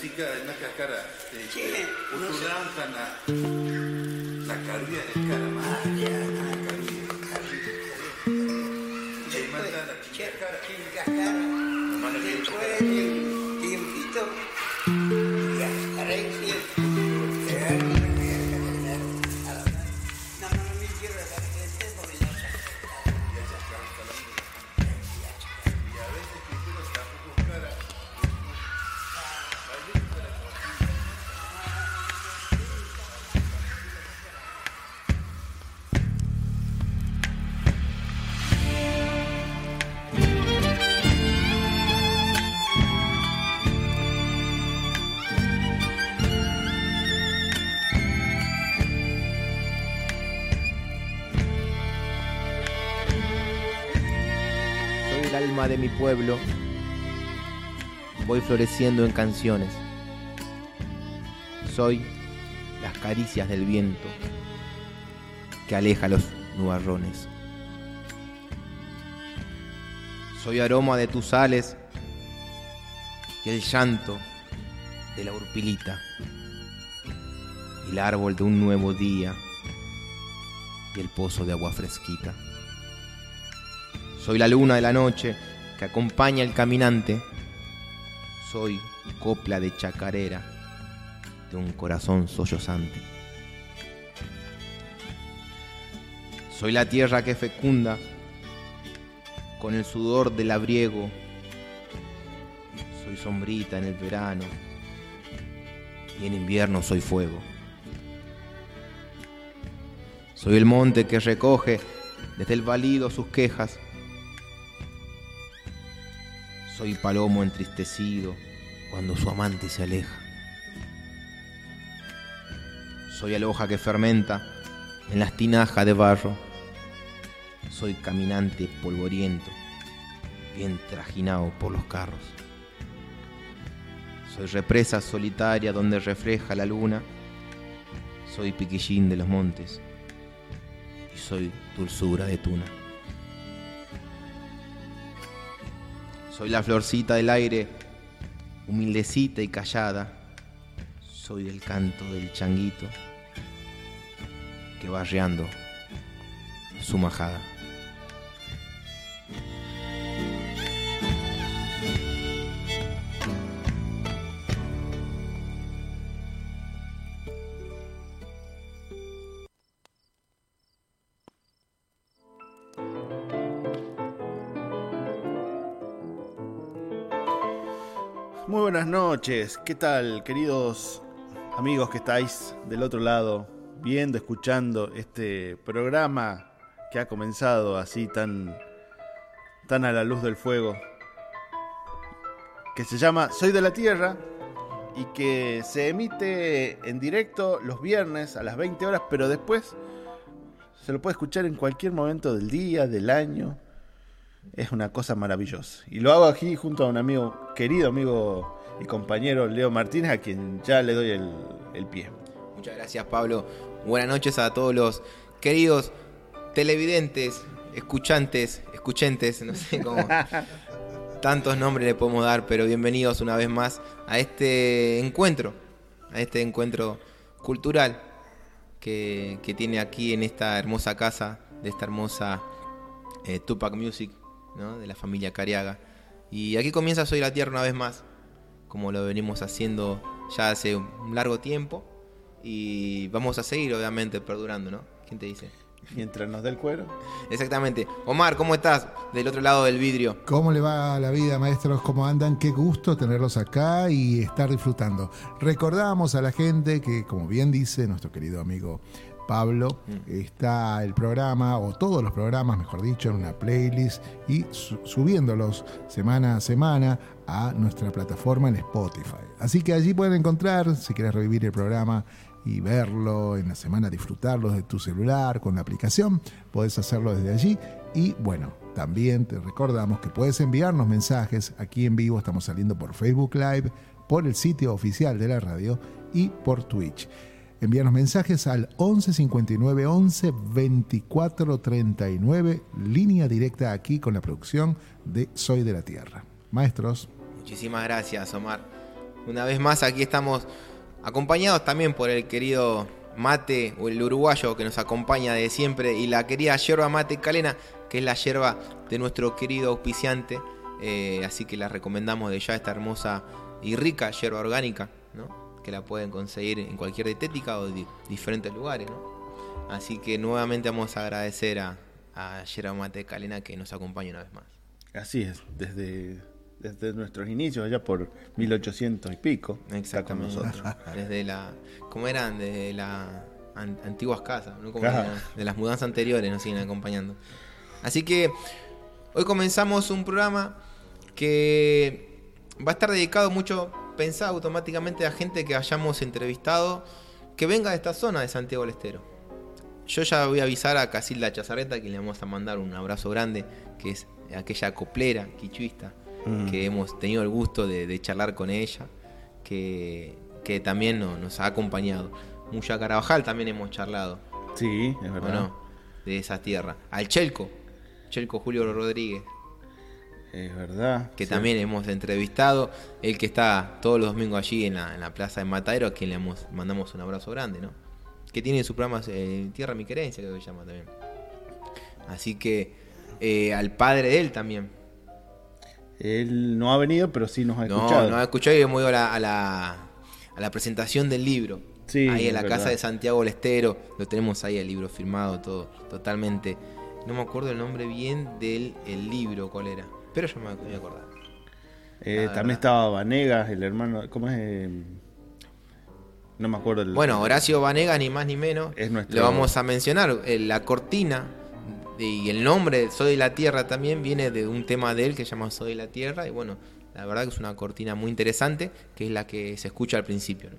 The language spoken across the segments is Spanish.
chica, una cáscara. Eh, mi pueblo, voy floreciendo en canciones. Soy las caricias del viento que aleja los nubarrones. Soy aroma de tus sales y el llanto de la urpilita, el árbol de un nuevo día y el pozo de agua fresquita. Soy la luna de la noche que acompaña al caminante. Soy copla de chacarera de un corazón sollozante. Soy la tierra que fecunda con el sudor del abriego. Soy sombrita en el verano y en invierno soy fuego. Soy el monte que recoge desde el valido sus quejas soy palomo entristecido cuando su amante se aleja. Soy el hoja que fermenta en las tinajas de barro. Soy caminante polvoriento, bien trajinado por los carros. Soy represa solitaria donde refleja la luna. Soy piquillín de los montes y soy dulzura de tuna. Soy la florcita del aire, humildecita y callada. Soy el canto del changuito que va su majada. Noches. ¿Qué tal, queridos amigos que estáis del otro lado, viendo, escuchando este programa que ha comenzado así tan, tan a la luz del fuego? Que se llama Soy de la Tierra y que se emite en directo los viernes a las 20 horas, pero después se lo puede escuchar en cualquier momento del día, del año. Es una cosa maravillosa. Y lo hago aquí junto a un amigo, querido amigo mi compañero Leo Martínez, a quien ya le doy el, pie. Muchas gracias, Pablo. Buenas noches a todos los queridos televidentes, escuchantes, escuchentes, no sé cómo. tantos nombres le podemos dar, pero bienvenidos una vez más a este encuentro, a este encuentro cultural que, tiene aquí en esta hermosa casa de esta hermosa eh, Tupac Music, de la familia Cariaga. Y aquí comienza Soy la Tierra una vez más, como lo venimos haciendo ya hace un largo tiempo. y vamos a seguir, obviamente, perdurando, ¿no? ¿Quién te dice? Mientras nos dé el cuero. Exactamente. Omar, ¿cómo estás? Del otro lado del vidrio. ¿Cómo le va la vida, maestros? ¿Cómo andan? Qué gusto tenerlos acá y estar disfrutando. Recordamos a la gente que, como bien dice nuestro querido amigo Pablo, está el programa, o todos los programas, mejor dicho, en una playlist y su- subiéndolos semana a semana a nuestra plataforma en Spotify. Así que allí pueden encontrar, si quieres revivir el programa y verlo en la semana, disfrutarlo de tu celular con la aplicación, puedes hacerlo desde allí. Y bueno, también te recordamos que puedes enviarnos mensajes. Aquí en vivo estamos saliendo por Facebook Live, por el sitio oficial de la radio y por Twitch. Envíanos mensajes al 11 59 11 24 39, línea directa aquí con la producción de Soy de la Tierra. Maestros, Muchísimas gracias, Omar. Una vez más, aquí estamos acompañados también por el querido mate o el uruguayo que nos acompaña de siempre y la querida yerba mate calena, que es la yerba de nuestro querido auspiciante. Eh, así que la recomendamos de ya esta hermosa y rica yerba orgánica. Que la pueden conseguir en cualquier dietética o di- diferentes lugares. ¿no? Así que nuevamente vamos a agradecer a, a yerba mate calena que nos acompaña una vez más. Así es, desde, desde nuestros inicios, allá por 1800 y pico. está con nosotros. Desde la. ¿Cómo eran? Desde las antiguas casas, ¿no? Como Claro. de, la- de las mudanzas anteriores nos siguen acompañando. Así que hoy comenzamos un programa que va a estar dedicado mucho, pensado automáticamente a gente que hayamos entrevistado que venga de esta zona de Santiago del Estero. Yo ya voy a avisar a Casilda Chazarreta que le vamos a mandar un abrazo grande, que es aquella coplera quichuista Mm. que hemos tenido el gusto de, de charlar con ella, que, que también no- nos ha acompañado. Muya Carabajal también hemos charlado, Sí, es ¿o verdad. no? De esa tierra. Al Chelco, Chelco Julio Rodríguez, Es verdad. que sí. también hemos entrevistado, el que está todos los domingos allí en la, en la plaza de Matadero, a quien le hemos- mandamos un abrazo grande, ¿no? Que tiene su programa eh, Tierra Mi Querencia, creo que se llama también. Así que eh, al padre de él también. Él no ha venido, pero sí nos ha escuchado. no ha escuchado y hemos ido a la, a la, a la presentación del libro. Sí, ahí en la verdad. casa de Santiago del Estero. Lo tenemos ahí el libro firmado, todo, totalmente. No me acuerdo el nombre bien del el libro, cuál era. Pero yo me voy a acordar. Eh, Ah, también estaba Vanegas, el hermano. ¿Cómo es? Eh, No me acuerdo el. Bueno, Horacio Vanega, ni más ni menos. Es nuestro- Lo vamos a mencionar. Eh, La cortina y el nombre Soy de la Tierra también viene de un tema de él que se llama Soy la Tierra. Y bueno, la verdad que es una cortina muy interesante, que es la que se escucha al principio. ¿no?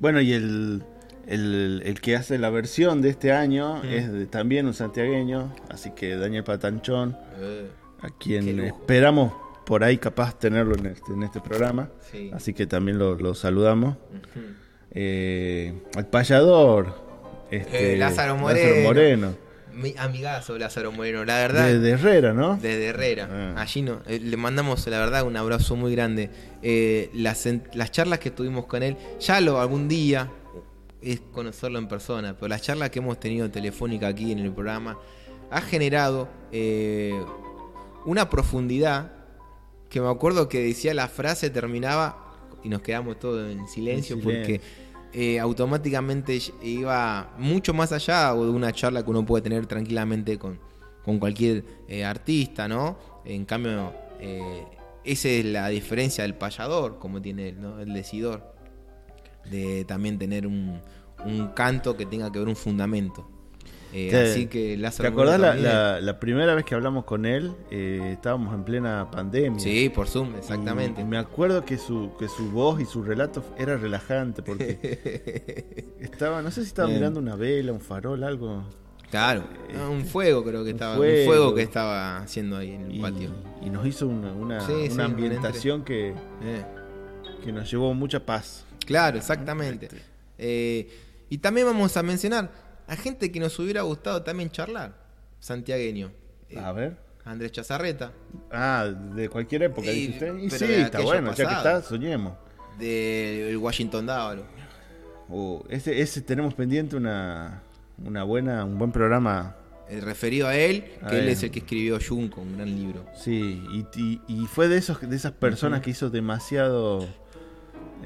Bueno, y el, el, el que hace la versión de este año Mm. es de- también un santiagueño, así que Daniel Patanchón, Eh, a quien esperamos por ahí capaz tenerlo en este, en este programa, sí. así que también lo, lo saludamos. Eh, al payador, este, Eh, Lázaro Lázaro Moreno. Moreno, Mi amigazo Lázaro Moreno, la verdad. de, de Herrera, ¿no? Desde Herrera. Ah. Allí no, eh, le mandamos, la verdad, un abrazo muy grande. Eh, las, las charlas que tuvimos con él, ya lo algún día es conocerlo en persona, pero las charlas que hemos tenido telefónica aquí en el programa ha generado eh, una profundidad que me acuerdo que decía la frase, terminaba y nos quedamos todos en silencio, En porque eh, automáticamente iba mucho más allá de una charla que uno puede tener tranquilamente con, con cualquier eh, artista, ¿no? En cambio, eh, esa es la diferencia del payador, como tiene él, ¿no? El decidor, de también tener un, un canto que tenga que ver un fundamento. Eh, Te- así que ¿Te Lázaro acordás la, primera vez que hablamos con él? Eh, estábamos en plena pandemia. Sí, por Zoom, exactamente. Y me acuerdo que su, que su voz y su relato era relajante porque estaba, no sé si estaba Bien. mirando una vela, un farol, algo. Claro, un fuego creo que un estaba, un fuego. fuego que estaba haciendo ahí en el Y, patio. y nos hizo una, una, Sí, ambientación que, Eh, que nos llevó mucha paz. claro, exactamente. Eh, y también vamos a mencionar a gente que nos hubiera gustado también charlar, santiagueño. Eh, A ver. Andrés Chazarreta, Ah, de cualquier época, Y- dice usted. Y sí, de está bueno, ya que está, soñemos. del Washington Dávalo. Oh, ese, ese tenemos pendiente una, una buena, un buen programa. El referido a él, A que él él. es el que escribió Junco, un gran libro. Sí, y, y- y fue de esos de esas personas que hizo demasiado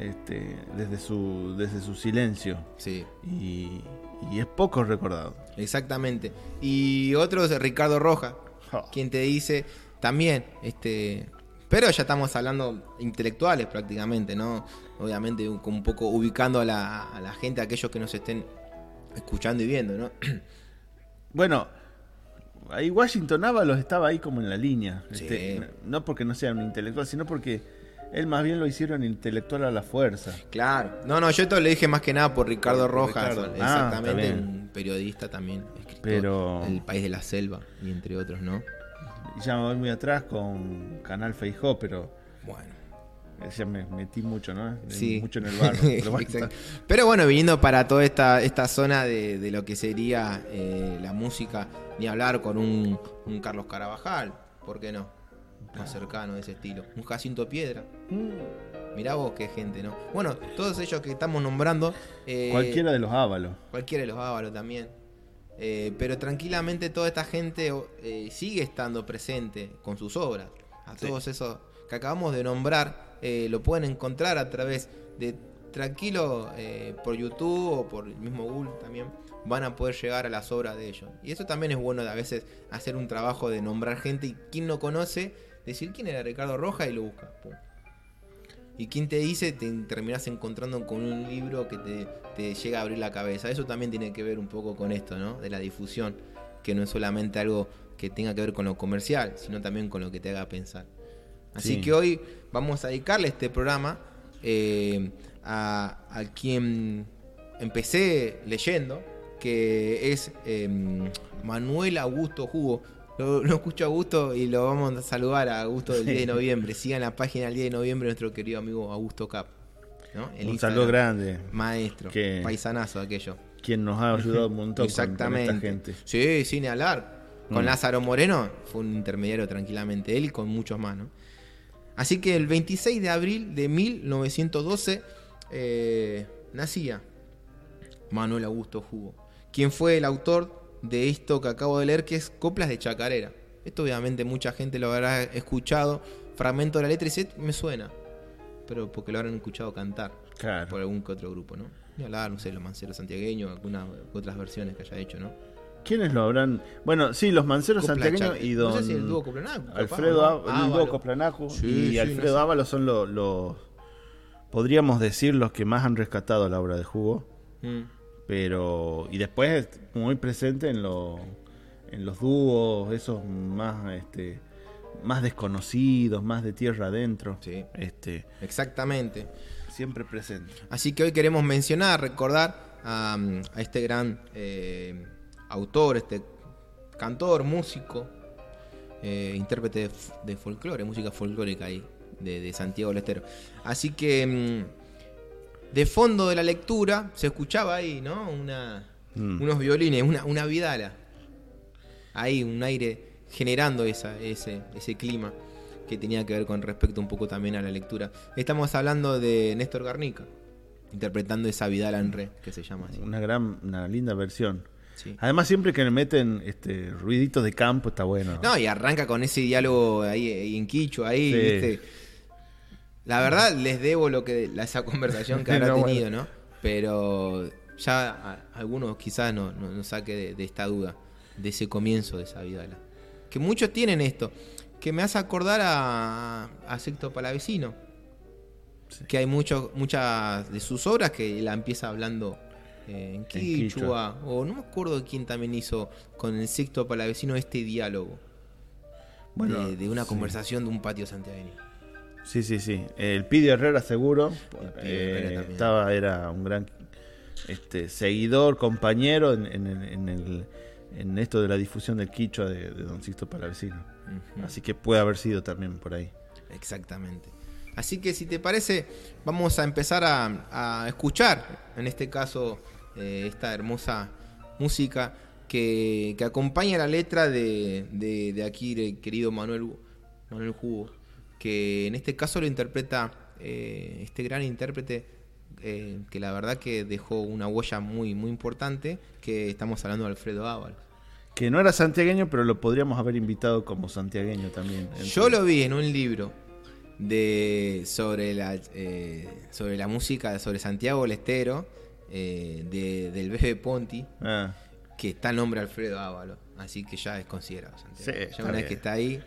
este, desde, su, desde su silencio. Sí. Y, y es poco recordado. Exactamente. Y otro es Ricardo Roja, Oh. quien te dice también, este, pero ya estamos hablando intelectuales prácticamente, ¿no? Obviamente un, un poco ubicando a la, a la gente, a aquellos que nos estén escuchando y viendo, ¿no? Bueno, ahí Washington Ábalos estaba ahí como en la línea. Sí. Este, no porque no sea un intelectual, sino porque él más bien lo hicieron intelectual a la fuerza. Claro. No, no, yo esto le dije más que nada por Ricardo Rojas, Ricardo. Ah, exactamente, un periodista también, escritor Pero- El País de la Selva y entre otros, ¿no? Ya me voy muy atrás con Canal Feijó, pero Bueno. ya me metí mucho, ¿no? Sí. Mucho en el barro. Pero bueno, Exacto. Pero bueno, viniendo para toda esta, esta zona de, de lo que sería eh, la música, ni hablar con un, un Carlos Carabajal, ¿por qué no? Más cercano de ese estilo. Un Jacinto Piedra. Mm, Mirá vos qué gente, ¿no? Bueno, todos ellos que estamos nombrando. eh, Cualquiera de los Ábalos. Cualquiera de los Ávaros también. Eh, pero tranquilamente toda esta gente eh, sigue estando presente con sus obras. A Sí. todos esos que acabamos de nombrar, lo pueden encontrar a través de tranquilo eh, por YouTube o por el mismo Google también. Van a poder llegar a las obras de ellos. Y eso también es bueno de a veces hacer un trabajo de nombrar gente y quien no conoce, decir quién era Ricardo Roja y lo busca. Pum. Y quien te dice, te terminás encontrando con un libro que te, te llega a abrir la cabeza. Eso también tiene que ver un poco con esto, ¿no? De la difusión, que no es solamente algo que tenga que ver con lo comercial, sino también con lo que te haga pensar. Así Sí. que hoy vamos a dedicarle este programa eh, a, a quien empecé leyendo, que es eh, Manuel Augusto Jugo. Lo, lo escucho a Augusto y lo vamos a saludar a Augusto del 10 de noviembre. Sigan la página del 10 de noviembre nuestro querido amigo Augusto Cap. ¿no? El Un saludo grande. Maestro, Que- paisanazo aquello. Quien nos ha ayudado un montón con- con, Exactamente. esta gente. Sí, sin hablar. Con Mm. Lázaro Moreno fue un intermediario tranquilamente, él y con muchos más, ¿no? Así que el 26 de abril de 1912 eh, nacía Manuel Augusto Jugo, quien fue el autor de esto que acabo de leer, que es Coplas de Chacarera. Esto obviamente mucha gente lo habrá escuchado, fragmento de la letra y dice, me suena, pero porque lo habrán escuchado cantar Claro. por algún que otro grupo, ¿no? Ni hablar, no sé, los manceros santiagueños, algunas otras versiones que haya hecho, ¿no? ¿Quiénes lo habrán? Bueno, sí, los manceros Copla santiagueños y No don sé si el dúo Coplanaco, capaz, Alfredo ¿no? Á- el dúo Coplanaco Sí, y sí, Alfredo no sé. Ábalos son los, los podríamos decir los que más han rescatado la obra de Jugo, Mm. Pero y después muy presente en los en los dúos esos más este más desconocidos, más de tierra adentro. Sí, Este, exactamente. siempre presente. Así que hoy queremos mencionar, recordar a, a este gran eh, autor, este cantor, músico, eh, intérprete de, folclore, música folclórica ahí, de, de Santiago del Estero. Así que mm, de fondo de la lectura se escuchaba ahí, ¿no? Una, Mm. unos violines, una, una vidala. Ahí, un aire generando esa, ese, ese clima que tenía que ver con respecto un poco también a la lectura. Estamos hablando de Néstor Garnica, interpretando esa vidala en re, que se llama así. Una gran una linda versión. Sí. Además siempre que le meten este ruiditos de campo está bueno. No, y arranca con ese diálogo ahí, ahí en Quicho, ahí, Sí. ¿viste? La verdad, les debo lo que la- esa conversación que habrá No, bueno. tenido, ¿no? Pero ya a- algunos quizás no, no, no saque de, de esta duda, de ese comienzo de esa vidala. Que muchos tienen esto, que me hace acordar a, a Sexto Palavecino. Sí. Que hay mucho, muchas de sus obras que la empieza hablando eh, en Quichua. Quichua, o no me acuerdo quién también hizo con el Sexto Palavecino este diálogo Bueno, de, de una sí. conversación de un patio santiagueño. Sí, sí, sí. El Pidi Herrera seguro. Eh, Herrera estaba, era un gran este, seguidor, compañero en, en, el- en el, en esto de la difusión del quichua de, de Don Sixto Palavecino. Ujú. Así que puede haber sido también por ahí. Exactamente. Así que si te parece, vamos a empezar a, a escuchar, en este caso, eh, esta hermosa música que, que acompaña la letra de, de, de aquí, el querido Manuel, Manuel Jugo, que en este caso lo interpreta eh, este gran intérprete eh, que la verdad que dejó una huella muy, muy importante, que estamos hablando de Alfredo Ábalos. Que no era santiagueño, pero lo podríamos haber invitado como santiagueño también. Yo lo vi en un libro de sobre la eh, sobre la música sobre Santiago del Estero eh, de- del Bebe Ponti Ah, que está el nombre Alfredo Ávalo así que ya es considerado Santiago. Sí, ya una vez que está ahí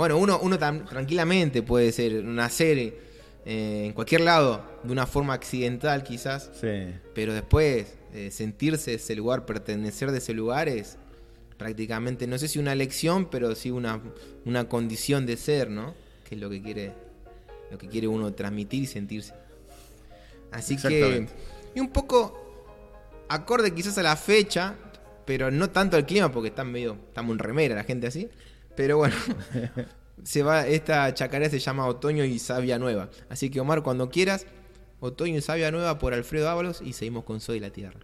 bueno uno uno tan- tranquilamente puede ser nacer eh, en cualquier lado de una forma accidental quizás sí. pero después eh, sentirse ese lugar pertenecer de ese lugar es prácticamente no sé si una elección pero sí una, una condición de ser no que es lo que quiere lo que quiere uno transmitir y sentirse. Así que y un poco acorde quizás a la fecha pero no tanto al clima porque está medio estamos en remera la gente así pero bueno se va esta chacarera se llama Otoño y Sabia Nueva. Así que Omar cuando quieras Otoño y Sabia Nueva por Alfredo Ábalos y seguimos con Soy la Tierra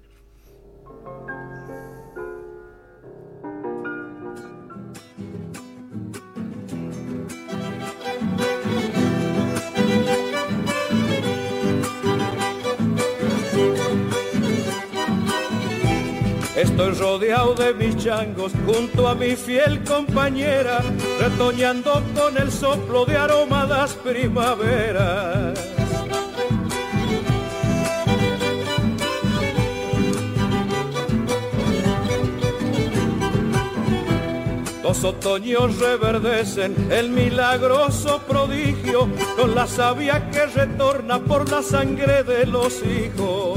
Estoy rodeado de mis changos junto a mi fiel compañera, retoñando con el soplo de aromadas primaveras. Los otoños reverdecen el milagroso prodigio con la savia que retorna por la sangre de los hijos.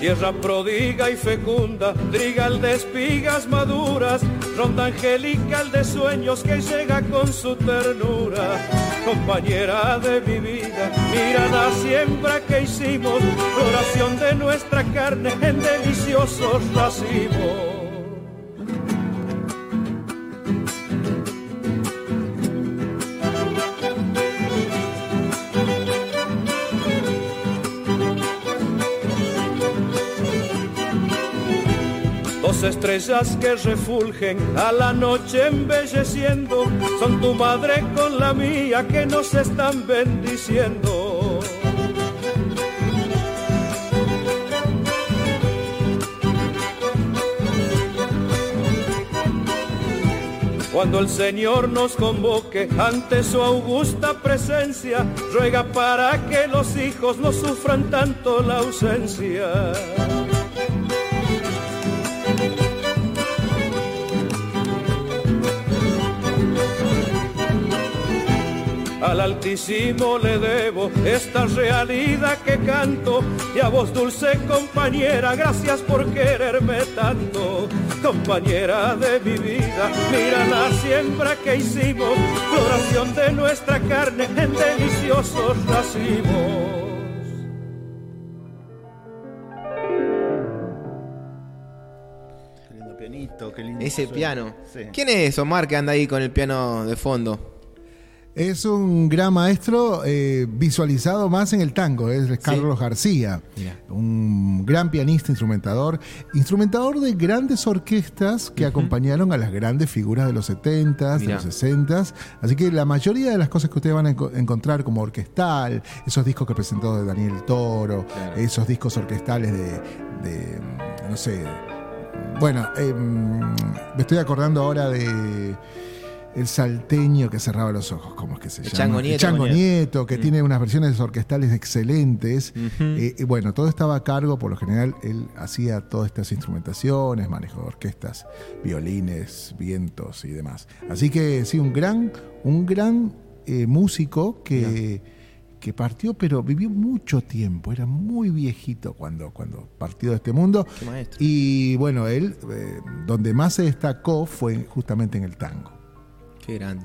Tierra prodiga y fecunda, trigal de espigas maduras, ronda angelical de sueños que llega con su ternura. Compañera de mi vida, mira la siembra que hicimos, floración de nuestra carne en deliciosos racimos. Estrellas que refulgen a la noche embelleciendo, son tu madre con la mía que nos están bendiciendo. Cuando el Señor nos convoque ante su augusta presencia, ruega para que los hijos no sufran tanto la ausencia. Al Altísimo le debo esta realidad que canto y a vos dulce compañera, gracias por quererme tanto. Compañera de mi vida, mira la siembra que hicimos, floración de nuestra carne en deliciosos racimos. Qué lindo pianito, qué lindo. ese suena. piano Sí. ¿quién es Omar que anda ahí con el piano de fondo? Es un gran maestro eh, visualizado más en el tango, es Carlos García, Mira. un gran pianista, instrumentador, instrumentador de grandes orquestas que acompañaron a las grandes figuras de los 70s, de los 60s. Así que la mayoría de las cosas que ustedes van a enco- encontrar como orquestal, esos discos que presentó de Daniel Toro, Claro. esos discos orquestales de, de, no sé, bueno, eh, me estoy acordando ahora de el salteño que cerraba los ojos, ¿cómo es que se El llama? Chango Nieto. El Chango Nieto. Nieto, que tiene unas versiones orquestales excelentes. Eh, y bueno, todo estaba a cargo, por lo general, él hacía todas estas instrumentaciones, manejo de orquestas, violines, vientos y demás. Así que sí, un gran, un gran eh, músico que, que partió, pero vivió mucho tiempo, era muy viejito cuando, cuando partió de este mundo. Qué. Y bueno, él, eh, donde más se destacó fue justamente en el tango. Qué grande.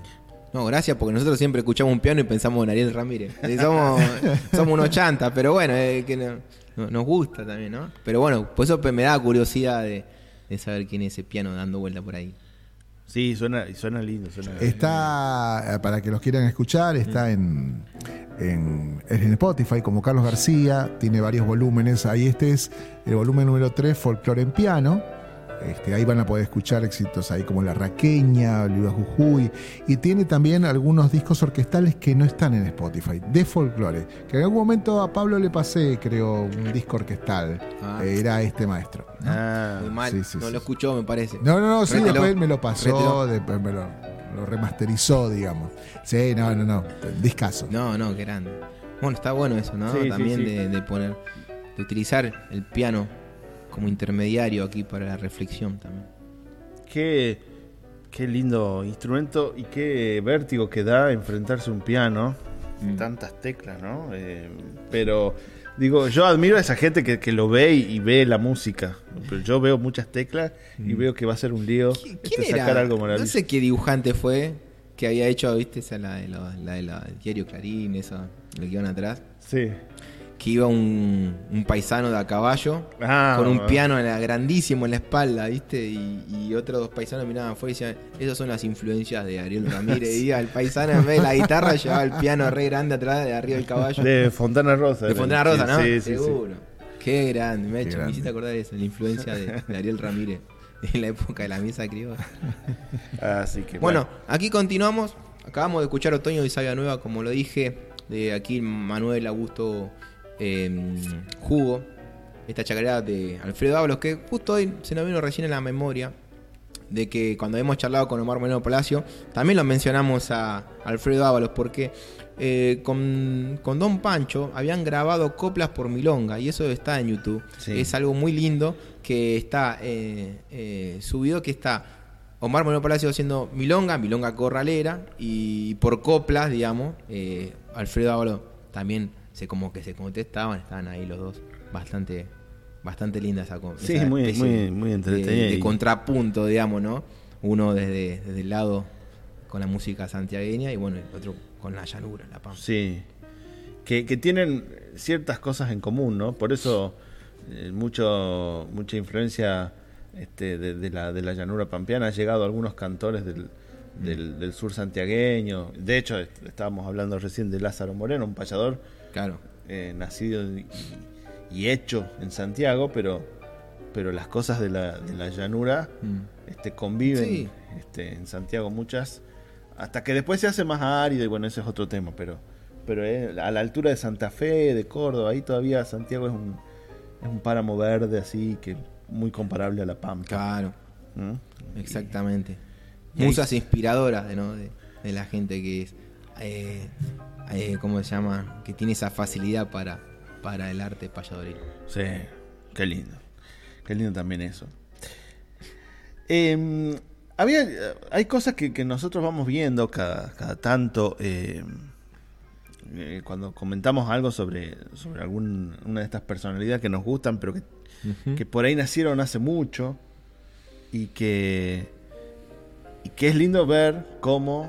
No, gracias porque nosotros siempre escuchamos un piano y pensamos en Ariel Ramírez. Somos, somos unos chantas, pero bueno, eh, que no- no- nos gusta también, ¿no? Pero bueno, por eso me da curiosidad de, de saber quién es ese piano dando vuelta por ahí. Sí, suena, suena lindo. Suena Está, eh, para que los quieran escuchar, está en, en, en Spotify como Carlos García, tiene varios volúmenes. Ahí este es el volumen número 3, Folklore en piano. Este, ahí van a poder escuchar éxitos ahí como La Raqueña, Oliva Jujuy. Y tiene también algunos discos orquestales que no están en Spotify, de folclore. Que en algún momento a Pablo le pasé, creo, un disco orquestal. Ah. Era este maestro. ¿no? Ah, Muy mal. sí, sí, no sí, lo escuchó, me parece. No, no, no, sí, Rételo. después me lo pasó, Rételo. después me lo, lo remasterizó, digamos. Sí, no, no, no, discaso. No, no, qué grande. Bueno, está bueno eso, ¿no? Sí, sí, También sí. De, de poner, de utilizar el piano como intermediario aquí para la reflexión también. qué, qué lindo instrumento y qué vértigo que da enfrentarse a un piano. Mm. Tantas teclas, ¿no? Eh, pero digo, yo admiro a esa gente que, que lo ve y, y ve la música. Pero yo veo muchas teclas y veo que va a ser un lío ¿Qui- este, ¿Quién sacar era? algo no sé qué dibujante fue que había hecho, viste, esa la de la, la de la- el diario Clarín, esa, lo que iban atrás. Sí. Que iba un, un paisano de a caballo Ah, con un bueno. piano en la- grandísimo en la espalda, ¿viste? Y, y otros dos paisanos miraban afuera y decían, esas son las influencias de Ariel Ramírez. Y el paisano en vez de la guitarra llevaba el piano re grande atrás de arriba del caballo. De Fontana Rosa. De. Fontana Rosa, ¿no? Sí, sí, sí. Seguro. Qué grande, me, Qué hecho, me hiciste acordar de eso, la influencia de, de Ariel Ramírez en la época de la misa criolla. Así que Bueno, aquí continuamos. Acabamos de escuchar Otoño de Sabia Nueva, como lo dije, de aquí Manuel Augusto eh, Jugo, esta chacarera de Alfredo Ábalos, que justo hoy se nos vino recién en la memoria de que cuando hemos charlado con Omar Moreno Palacio, también lo mencionamos a Alfredo Ábalos, porque eh, con, con Don Pancho habían grabado coplas por Milonga, y eso está en YouTube. Sí. Es algo muy lindo que está eh, eh, subido, que está Omar Moreno Palacio haciendo Milonga, Milonga Corralera, y por coplas, digamos, Alfredo Ábalos también se como que se contestaban, estaban ahí los dos, bastante bastante linda esa Sí, muy- muy- muy de- entretenida de, y- contrapunto, digamos, ¿no? Uno desde, desde el lado con la música santiagueña y bueno, el otro con la llanura, la pampa. Sí. Que, que tienen ciertas cosas en común, ¿no? Por eso eh, mucho, mucha influencia este, de, de la, de la llanura pampeana ha llegado a algunos cantores del, del, del sur santiagueño. De hecho, est- estábamos hablando recién de Lázaro Moreno, un payador Claro. eh, nacido y, y hecho en Santiago, pero, pero las cosas de la, de la llanura Mm. este, conviven Sí. este, en Santiago muchas, hasta que después se hace más árido y bueno, ese es otro tema, pero, pero eh, a la altura de Santa Fe, de Córdoba, ahí todavía Santiago es un, es un páramo verde así que muy comparable a La Pampa. Claro, ¿Mm? exactamente. y Musas inspiradoras de, ¿no? de, de la gente que es, eh, eh, ¿cómo se llama? Que tiene esa facilidad para, para el arte payadoril. Sí, qué lindo. Qué lindo también eso. Eh, había, hay cosas que, que nosotros vamos viendo cada, cada tanto. eh, eh, cuando comentamos algo sobre, sobre alguna de estas personalidades que nos gustan, pero que, que por ahí nacieron hace mucho y que, y que es lindo ver cómo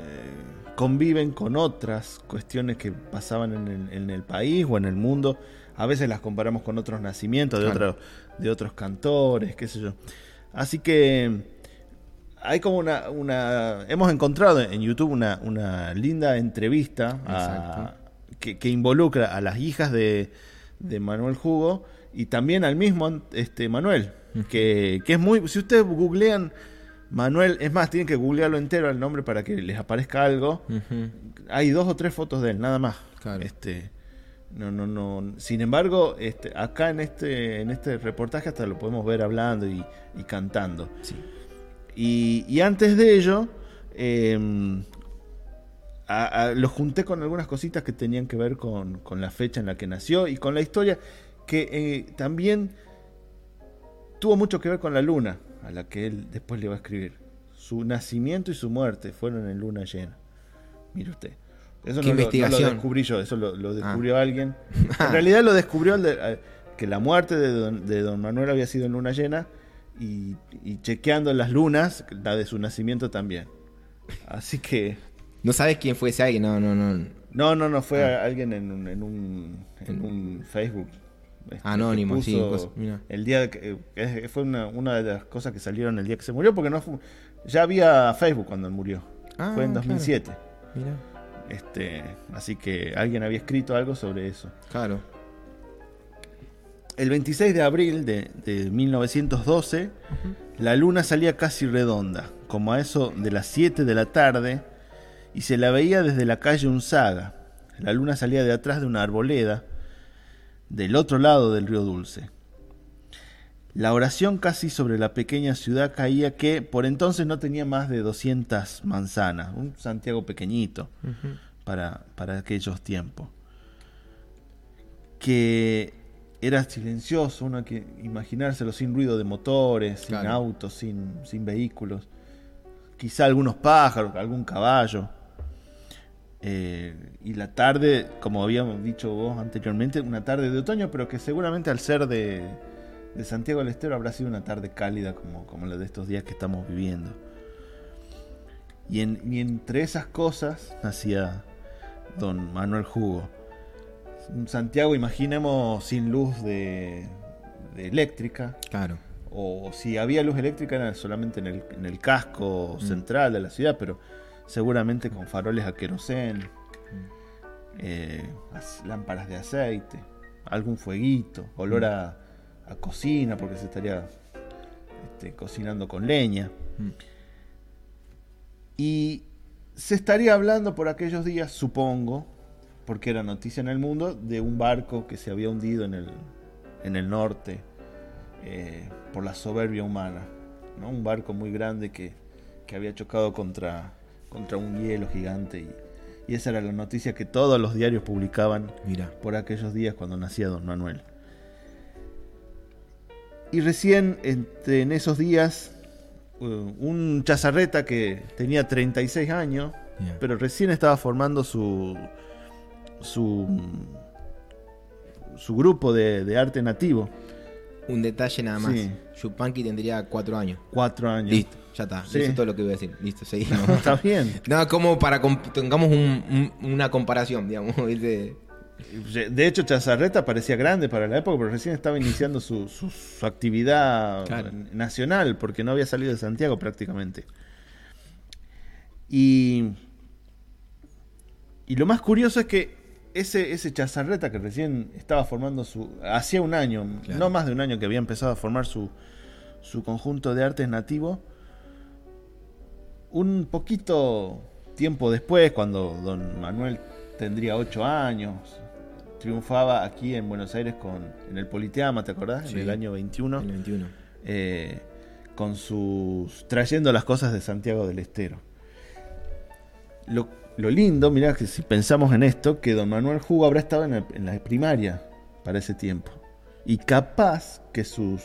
eh, conviven con otras cuestiones que pasaban en el, en el país o en el mundo. A veces las comparamos con otros nacimientos de, Claro. otros de otros cantores, qué sé yo. Así que hay como una, una hemos encontrado en YouTube una, una linda entrevista a- que, que involucra a las hijas de, de Manuel Jugo y también al mismo este Manuel que, que es muy si ustedes googlean Manuel es más tienen que googlearlo entero el nombre para que les aparezca algo. Hay dos o tres fotos de él nada más. Claro. este no no no. Sin embargo este acá en este en este reportaje hasta lo podemos ver hablando y, y cantando. Sí. y, y antes de ello, eh, a- a- lo junté con algunas cositas que tenían que ver con, con la fecha en la que nació y con la historia que eh, también tuvo mucho que ver con la luna, a la que él después le va a escribir. Su nacimiento y su muerte fueron en luna llena. Mire usted. Eso Qué no, lo- no investigación. Ah. lo descubrí yo, eso lo, lo descubrió alguien. En realidad lo descubrió el de- eh, que la muerte de don, de don Manuel había sido en luna llena y, y chequeando las lunas, la de su nacimiento también. Así que, No sabes quién fue ese alguien, no, no, no. no, no, no, fue Ah. alguien en un, en un, en un Facebook. Este, Anónimo, sí, cosa-. El día que, que fue una, una de las cosas que salieron el día que se murió, porque no fu- ya había Facebook cuando él murió. Ah, fue en claro. 2007. Mira, Este, así que alguien había escrito algo sobre eso. claro. El 26 de abril de, de 1912, la luna salía casi redonda, como a eso de las 7 de la tarde, y se la veía desde la calle Unzaga. La luna salía de atrás de una arboleda, del otro lado del río Dulce. La oración casi sobre la pequeña ciudad caía que por entonces no tenía más de 200 manzanas, un Santiago pequeñito para, para aquellos tiempos. Que era silencioso, uno hay que imaginárselo sin ruido de motores, sin Claro. autos, sin, sin vehículos. Quizá algunos pájaros, algún caballo. Eh, y la tarde, como habíamos dicho vos anteriormente, una tarde de otoño, pero que seguramente al ser de, de Santiago del Estero habrá sido una tarde cálida como, como la de estos días que estamos viviendo. Y, en- y entre esas cosas nacía don Manuel Jugo. Santiago, imaginemos, sin luz de, de eléctrica, Claro. o si había luz eléctrica era solamente en el, en el casco central de la ciudad, pero seguramente con faroles a querosén, eh, as- lámparas de aceite, algún fueguito, olor a, a cocina, porque se estaría este, cocinando con leña. Mm. Y se estaría hablando por aquellos días, supongo, porque era noticia en el mundo, de un barco que se había hundido en el, en el norte eh, por la soberbia humana. ¿no? Un barco muy grande que, que había chocado contra, contra un hielo gigante. Y, y esa era la noticia que todos los diarios publicaban Mira. por aquellos días cuando nacía don Manuel. Y recién entre, en esos días, uh, un chazarreta que tenía 36 años, pero recién estaba formando su su, su grupo de, de arte nativo. Un detalle nada más. Sí. Yupanqui tendría cuatro años. Cuatro años. Listo, ya está. Sí. Eso es todo lo que voy a decir. Listo, seguimos. Está bien. No, como para comp- tengamos un- un- una comparación, digamos. ¿viste? De hecho, Chazarreta parecía grande para la época, pero recién estaba iniciando su, su- su actividad Claro. nacional, porque no había salido de Santiago prácticamente. Y, y lo más curioso es que ese, ese Chazarreta que recién estaba formando su... Hacía un año, Claro. no más de un año que había empezado a formar su, su conjunto de artes nativo, un poquito tiempo después, cuando don Manuel tendría ocho años, triunfaba aquí en Buenos Aires con en el Politeama, ¿te acordás? Sí. En el año 21, El 21. eh, con sus trayendo las cosas de Santiago del Estero. Lo, lo lindo, mirá que si pensamos en esto, que don Manuel Jugo habrá estado en, el- en la primaria para ese tiempo. Y capaz que sus,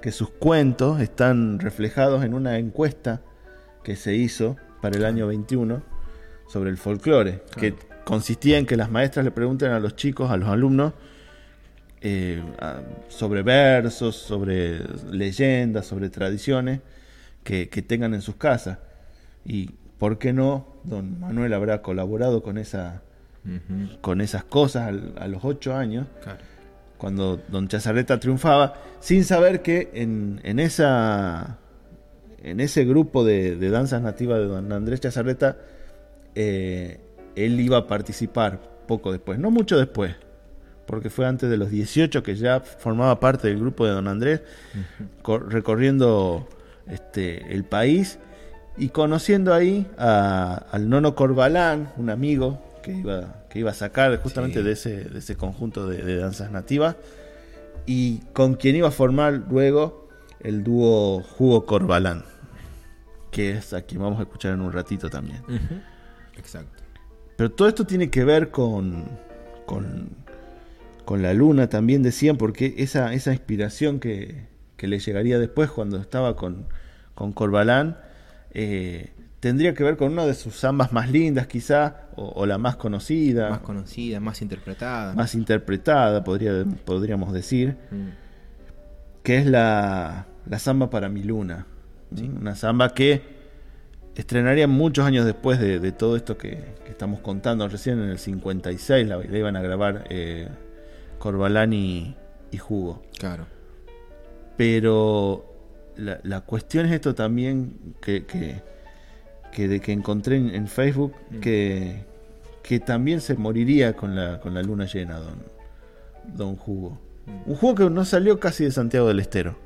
que sus cuentos están reflejados en una encuesta que se hizo para el año 21 sobre el folclore, que consistía en que las maestras le pregunten a los chicos, a los alumnos, eh, sobre versos, sobre leyendas, sobre tradiciones que, que tengan en sus casas. Y por qué no, don Manuel habrá colaborado con, esa, con esas cosas a los ocho años Claro. cuando Don Chazarreta triunfaba, sin saber que en, en esa en ese grupo de, de danzas nativas de Don Andrés Chazarreta, eh, él iba a participar poco después, no mucho después, porque fue antes de los 18 que ya formaba parte del grupo de Don Andrés, co- recorriendo este, el país y conociendo ahí a- al Nono Corbalán, un amigo que iba, que iba a sacar justamente Sí. de, ese, de ese conjunto de, de danzas nativas, y con quien iba a formar luego el dúo Jugo Corbalán, que es a quien vamos a escuchar en un ratito también. Exacto. Pero todo esto tiene que ver con, con, con la luna, también decían, porque esa, esa inspiración que, que le llegaría después cuando estaba con, con Corbalán, eh, tendría que ver con una de sus zambas más lindas quizá, o, o la más conocida, Más más, conocida, más interpretada. interpretada, podría, podríamos decir, Mm, que es la, la samba para mi luna. ¿sí? Una samba que estrenaría muchos años después de, de todo esto que, que estamos contando. Recién en el 56 la, la iban a grabar eh, Corbalán y, y Jugo. Claro. Pero la, la cuestión es esto también que, que, que de que encontré en, en Facebook, Mm. que, que también se moriría con la, con la luna llena, don, don Jugo. Un juego que no salió casi de Santiago del Estero.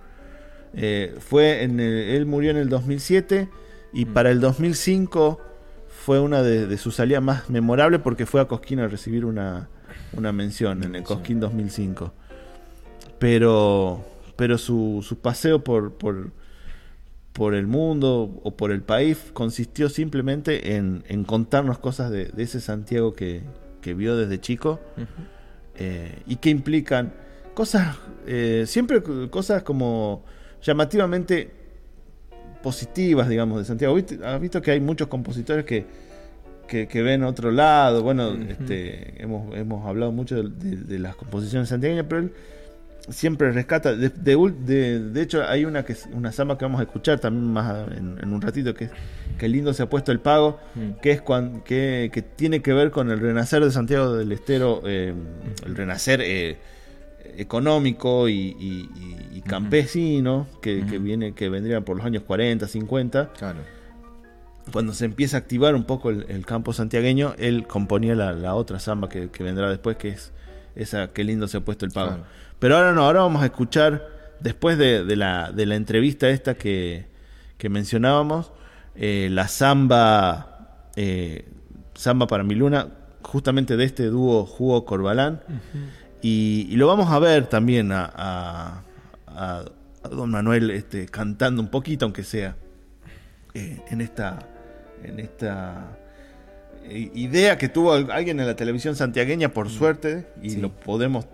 Eh, fue en él murió en el 2007 y para el 2005 fue una de, sus salidas más memorables porque fue a Cosquín a recibir una, una mención en el Cosquín 2005. Pero, pero su, su paseo por, por, por, el mundo o por el país consistió simplemente en, en contarnos cosas de, de ese Santiago que, que, vio desde chico eh, y que implican cosas, eh, siempre cosas como llamativamente positivas, digamos, de Santiago. Has visto que hay muchos compositores que, que, ven otro lado. Bueno, este, hemos, hemos hablado mucho de, las composiciones santiagueñas, pero él siempre rescata. De, de, hecho, hay una que una samba que vamos a escuchar también más en, un ratito, que es que lindo se ha puesto el pago, mm. que es que, que, tiene que ver con el renacer de Santiago del Estero, eh, el renacer. Eh, económico y, campesino que, viene que vendría por los años 40, 50. Cuando se empieza a activar un poco el, campo santiagueño, él componía la, otra samba que, vendrá después, que es esa qué lindo se ha puesto el pago. Pero ahora no, ahora vamos a escuchar, después de, la, de la, entrevista esta que, mencionábamos, eh, la samba, eh, samba para mi luna, justamente de este dúo Jugo Corbalán. Y, lo vamos a ver también a, a, don Manuel este, cantando un poquito, aunque sea, eh, en esta, en esta eh, idea que tuvo alguien en la televisión santiagueña, por mm. suerte, y lo podemos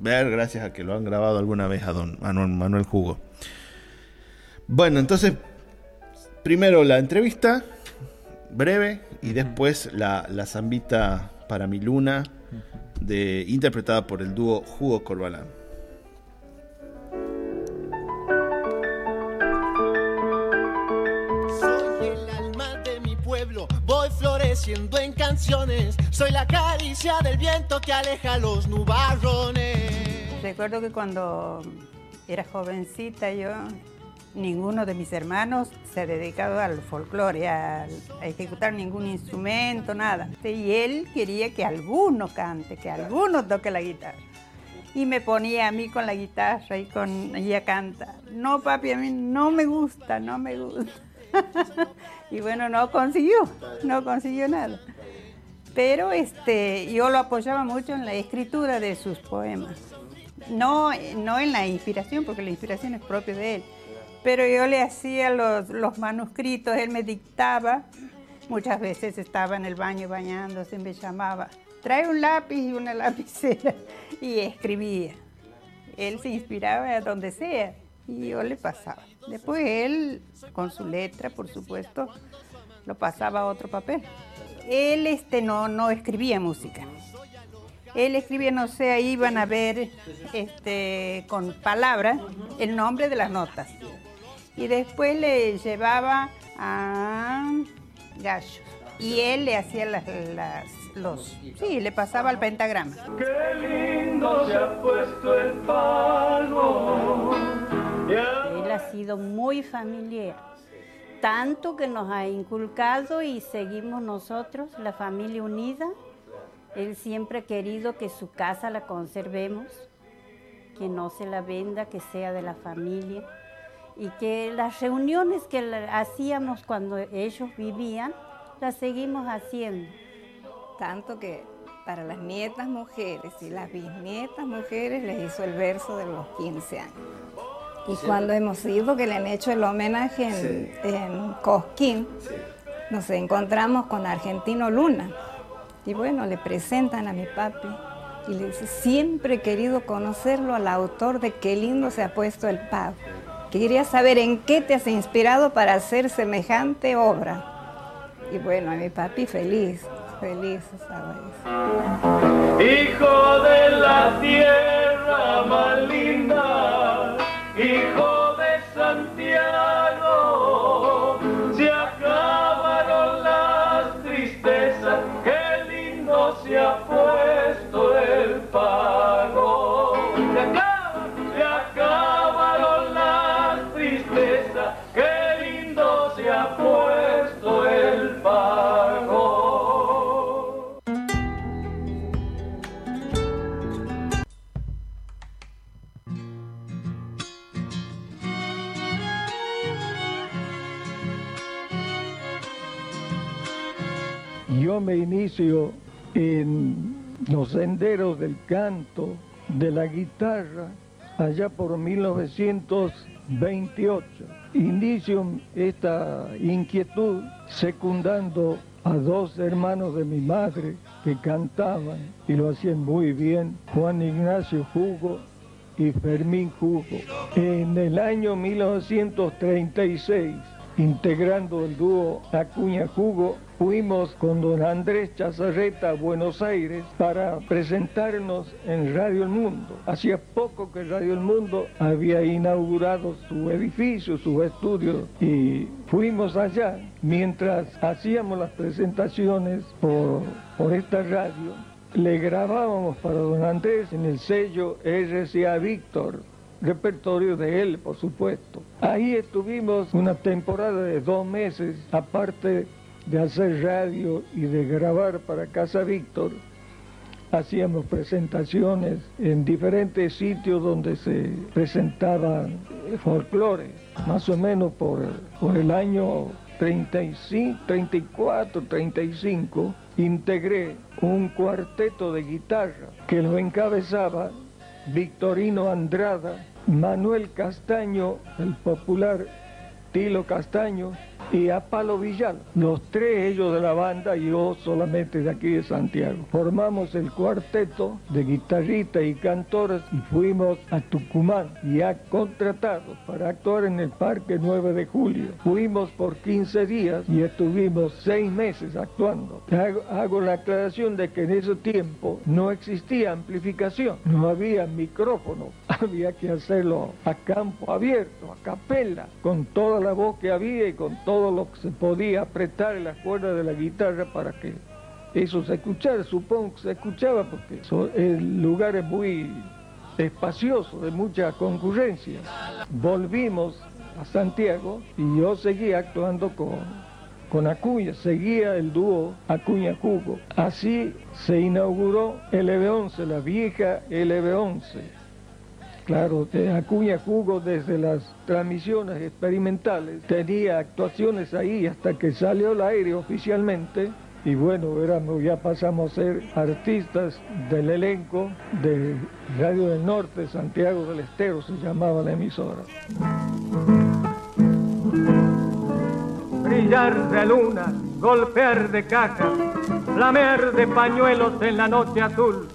ver gracias a que lo han grabado alguna vez a don Manuel, Manuel Jugo. Bueno, entonces, primero la entrevista, breve, y después la, la zambita para mi luna de, interpretada por el dúo Jugo Corbalán. Soy el alma de mi pueblo, voy floreciendo en canciones, soy la caricia del viento que aleja los nubarrones. Recuerdo que cuando era jovencita yo ninguno de mis hermanos se ha dedicado al folclore, a, ejecutar ningún instrumento, nada. Y él quería que alguno cante, que alguno toque la guitarra. Y me ponía a mí con la guitarra y con ella canta. No, papi, a mí no me gusta, no me gusta. y bueno, no consiguió, no consiguió nada. Pero este, yo lo apoyaba mucho en la escritura de sus poemas. No, no en la inspiración, porque la inspiración es propia de él pero yo le hacía los, manuscritos, él me dictaba, muchas veces estaba en el baño bañándose, me llamaba, trae un lápiz y una lapicera, y escribía. Él se inspiraba a donde sea, y yo le pasaba. Después él, con su letra, por supuesto, lo pasaba a otro papel. Él este, no, no escribía música. Él escribía, no sé, ahí iban a ver este, con palabras el nombre de las notas y después le llevaba a gallos. Y él le hacía las, los, sí, le pasaba al pentagrama. Qué lindo se ha puesto el palo. Él ha sido muy familiar, tanto que nos ha inculcado y seguimos nosotros, la familia unida. Él siempre ha querido que su casa la conservemos, que no se la venda, que sea de la familia y que las reuniones que hacíamos cuando ellos vivían, las seguimos haciendo. Tanto que para las nietas mujeres y las bisnietas mujeres les hizo el verso de los 15 años. Y cuando hemos ido, que le han hecho el homenaje en, Cosquín, nos encontramos con Argentino Luna. Y bueno, le presentan a mi papi y le dice, siempre he querido conocerlo al autor de Qué lindo se ha puesto el pago. Quería saber en qué te has inspirado para hacer semejante obra. Y bueno, a mi papi feliz, feliz, ¿sabes? Hijo de la tierra más linda, hijo yo me inicio en los senderos del canto, de la guitarra, allá por 1928. Inicio esta inquietud secundando a dos hermanos de mi madre que cantaban y lo hacían muy bien, Juan Ignacio Hugo y Fermín Hugo. En el año 1936, integrando el dúo Acuña Hugo, fuimos con don Andrés Chazarreta a Buenos Aires para presentarnos en Radio El Mundo. Hacía poco que Radio El Mundo había inaugurado su edificio, su estudio, y fuimos allá mientras hacíamos las presentaciones por, por esta radio. Le grabábamos para don Andrés en el sello RCA Víctor, repertorio de él, por supuesto. Ahí estuvimos una temporada de dos meses, aparte de hacer radio y de grabar para Casa Víctor, hacíamos presentaciones en diferentes sitios donde se presentaban folclore, más o menos por, por el año 35, 34, 35, integré un cuarteto de guitarra que lo encabezaba Victorino Andrada, Manuel Castaño, el popular Tilo Castaño, y a Palo Villal. Los tres ellos de la banda y yo solamente de aquí de Santiago. Formamos el cuarteto de guitarristas y cantores y fuimos a Tucumán ya contratados para actuar en el Parque 9 de Julio. Fuimos por 15 días y estuvimos seis meses actuando. Hago, hago la aclaración de que en ese tiempo no existía amplificación, no había micrófono, había que hacerlo a campo abierto, a capela, con toda la voz que había y con todo lo que se podía apretar en las cuerdas de la guitarra para que eso se escuchara. Supongo que se escuchaba porque el lugar es muy espacioso, de mucha concurrencia. Volvimos a Santiago y yo seguía actuando con, con Acuña, seguía el dúo Acuña Jugo. Así se inauguró el LB11, la vieja LB11 Claro, Acuña Jugo desde las transmisiones experimentales tenía actuaciones ahí hasta que salió al aire oficialmente. Y bueno, éramos, ya pasamos a ser artistas del elenco de Radio del Norte, Santiago del Estero se llamaba la emisora. Brillar de luna, golpear de caja, flamear de pañuelos en la noche azul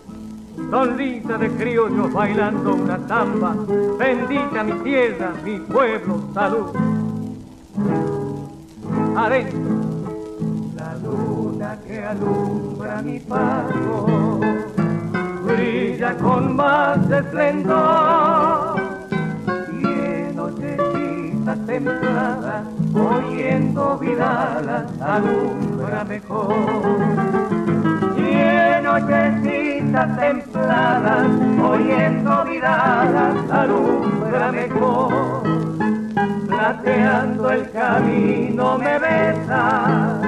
sonrisa de criollos bailando una samba, bendita mi tierra, mi pueblo, salud. Adentro, la luna que alumbra mi paso, brilla con más esplendor, y en nochecitas templadas, oyendo vidalas, alumbra mejor nochecitas templadas, oyendo vidalas, alumbra mejor. Plateando el camino me besa,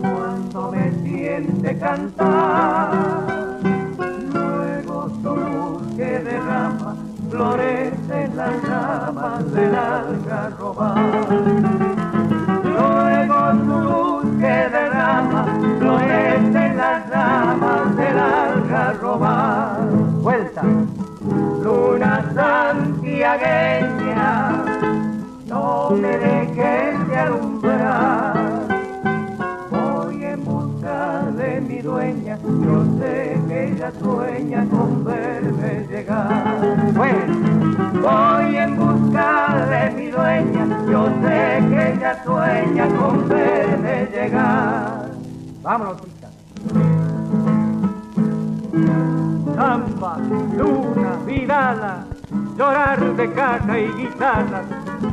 cuando me siente cantar. Luego su luz que derrama, florece en las ramas del algarrobal. Luego su luz que derrama, florece del algarrobal. Vuelta. Luna santiagueña, no me dejes de alumbrar. Voy en busca de mi dueña, yo sé que ella sueña con verme llegar. Voy en busca de mi dueña, yo sé que ella sueña con verme llegar. Vámonos, Samba, luna, vidala, llorar de caja y guitarra,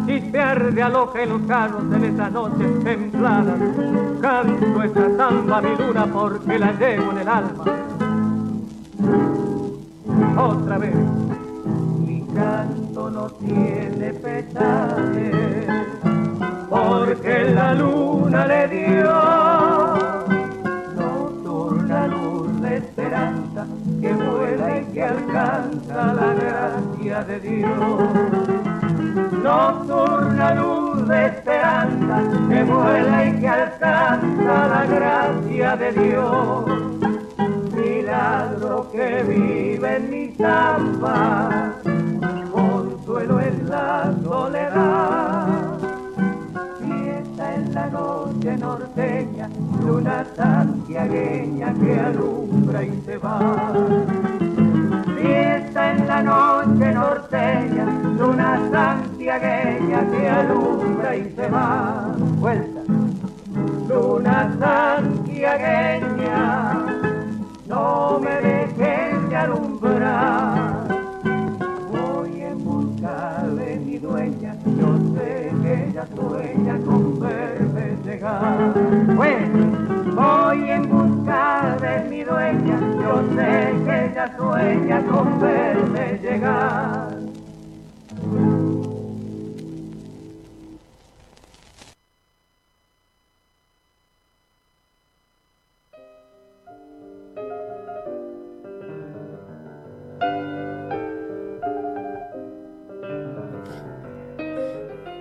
chispear de aloja en los carros en esas noches templadas. Canto esta samba, mi luna, porque la llevo en el alma. Otra vez, mi canto no tiene petales, porque la luna le dio que alcanza la gracia de Dios. Nocturna luz de esperanza que vuela y que alcanza la gracia de Dios. Milagro que vive en mi samba, consuelo en la soledad. Fiesta en la noche norteña, luna santiagueña que alumbra y se va en la noche norteña, luna santiagueña que alumbra y se va. Vuelta. Luna santiagueña, no me dejes de alumbrar. Voy en busca de mi dueña, yo sé que ella sueña con verme llegar. Bueno, voy en busca de mi dueña, yo sé que ella sueña con verme llegar.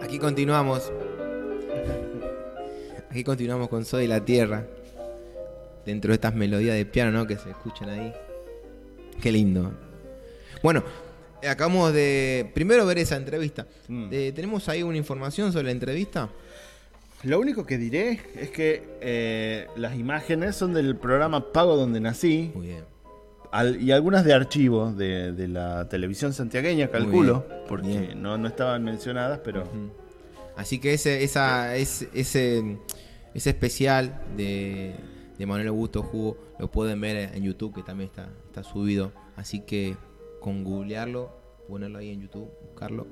Aquí continuamos. Aquí continuamos con Soy la Tierra. Dentro de estas melodías de piano, ¿no? Que se escuchan ahí. Qué lindo. Bueno, acabamos de primero ver esa entrevista. Eh, ¿Tenemos ahí una información sobre la entrevista? Lo único que diré es que eh, las imágenes son del programa Pago donde nací. Muy bien. Al- y algunas de archivo de, de la televisión santiagueña, calculo, bien, porque bien. no, no estaban mencionadas, pero Así que ese, esa, es- ese, ese especial de, de Manuel Augusto Jugo lo pueden ver en YouTube, que también está, está subido. Así que con googlearlo, ponerlo ahí en YouTube, buscarlo,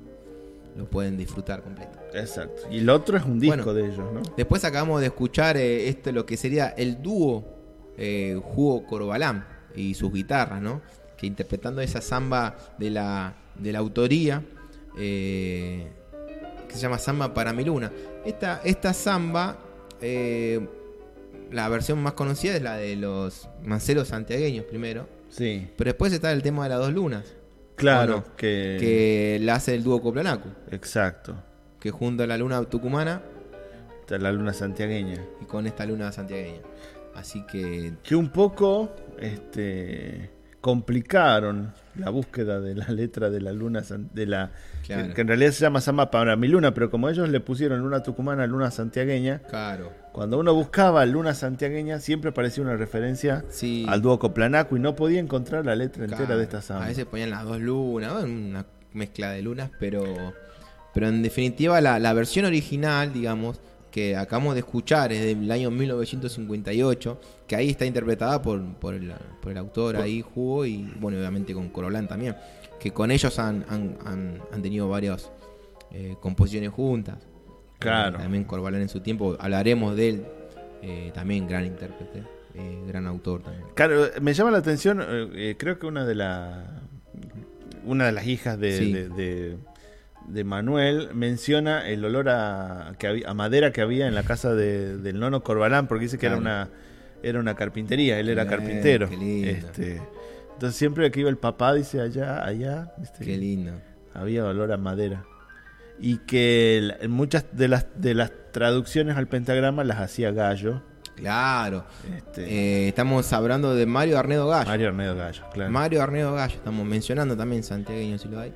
lo pueden disfrutar completo. exacto. Y el otro es un disco Bueno. de ellos, ¿no? Después acabamos de escuchar eh, esto, lo que sería el dúo eh, Jugo Corbalán y sus guitarras, ¿no? Que interpretando esa samba de la, de la autoría, eh, que se llama Samba para mi luna. Esta, esta samba, eh, la versión más conocida es la de los manceros santiagueños primero, Sí, pero después está el tema de las dos lunas. claro, que, Que la hace el dúo Coplanacu, Exacto. que junto a la luna tucumana Está la luna santiagueña. y con esta luna santiagueña. Así que Que un poco este, complicaron la búsqueda de la letra de la luna, de la Claro. que, en realidad se llama Samba para mi luna, pero como ellos le pusieron luna tucumana, luna santiagueña, Claro. cuando uno buscaba luna santiagueña siempre aparecía una referencia Sí. al dúo Coplanaco y no podía encontrar la letra entera de esta samba. A veces ponían las dos lunas, una mezcla de lunas, pero pero en definitiva la, la versión original, digamos, que acabamos de escuchar es del año 1958, que ahí está interpretada por, por, el, por el autor ahí, Jugo, y bueno, obviamente con Corolán también, que con ellos han, han, han- han tenido varias eh, composiciones juntas. Claro. También Corbalán en su tiempo, hablaremos de él, eh, también gran intérprete, eh, gran autor también. Claro, me llama la atención, creo que una de la una de las hijas de, Sí. de, de- de Manuel menciona el olor a, que había, a madera que había en la casa de- del nono Corbalán, porque dice que era una era una carpintería, él era Eh, carpintero. qué lindo. Este, entonces siempre que iba el papá dice allá, allá, este, Qué lindo. había olor a madera. Y que el- muchas de las de las traducciones al pentagrama las hacía Gallo. Claro. Este, Eh, estamos hablando de Mario Arnedo Gallo. Mario Arnedo Gallo, claro. Mario Arnedo Gallo. Estamos mencionando también santiagueño si lo hay.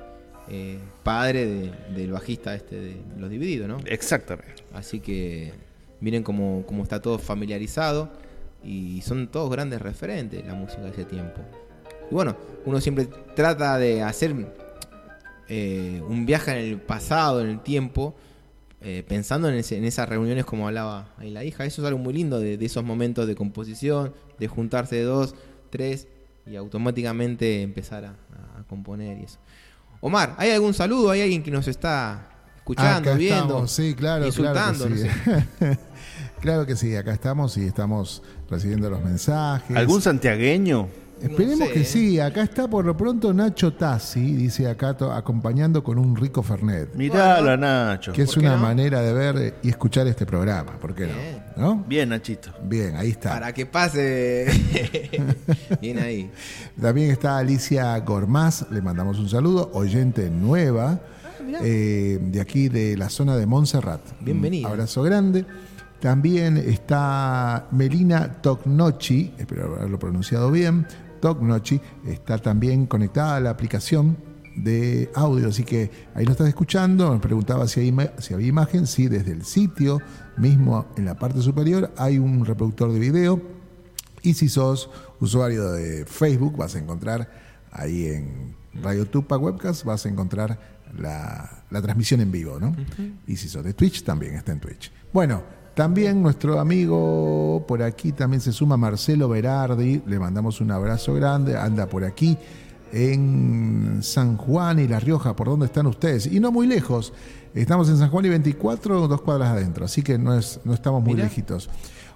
Eh, padre de- del bajista este de Los Divididos, ¿no? Exactamente. Así que miren cómo, cómo está todo familiarizado y son todos grandes referentes la música de ese tiempo. Y bueno, uno siempre trata de hacer eh, un viaje en el pasado, en el tiempo, eh, pensando en, ese- en esas reuniones como hablaba ahí la hija. Eso es algo muy lindo de, de esos momentos de composición, de juntarse de dos, tres y automáticamente empezar a, a componer y eso. Omar, ¿hay algún saludo? ¿Hay alguien que nos está escuchando, Acá viendo? estamos, sí, claro, insultando, claro que sí. no sé. claro que sí, acá estamos y estamos recibiendo los mensajes. ¿Algún santiagueño? Esperemos No sé, que ¿eh? sí, acá está por lo pronto Nacho Tassi, dice acá to- acompañando con un rico Fernet. Miralo a Nacho. Que es ¿por qué una no? manera de ver y escuchar este programa, ¿por qué Bien. no? ¿No? Bien, Nachito. Bien, ahí está. Para que pase. Bien ahí. También está Alicia Gormaz, le mandamos un saludo, oyente nueva. eh, de aquí de la zona de Montserrat. Bienvenida. Un abrazo grande. También está Melina Tocnochi, espero haberlo pronunciado bien. Tocnochi está también conectada a la aplicación de audio, así que ahí lo estás escuchando. Me preguntaba si, hay si había imagen. Sí, desde el sitio mismo en la parte superior hay un reproductor de video. Y si sos usuario de Facebook, vas a encontrar ahí en Radio Tupa Webcast, vas a encontrar la, la transmisión en vivo, ¿no? Y si sos de Twitch, también está en Twitch. Bueno, también nuestro amigo por aquí también se suma Marcelo Berardi, le mandamos un abrazo grande, anda por aquí en San Juan y La Rioja, ¿por dónde están ustedes? Y no muy lejos, estamos en San Juan y 24, dos cuadras adentro, así que no, es, no estamos muy Mirá. lejitos.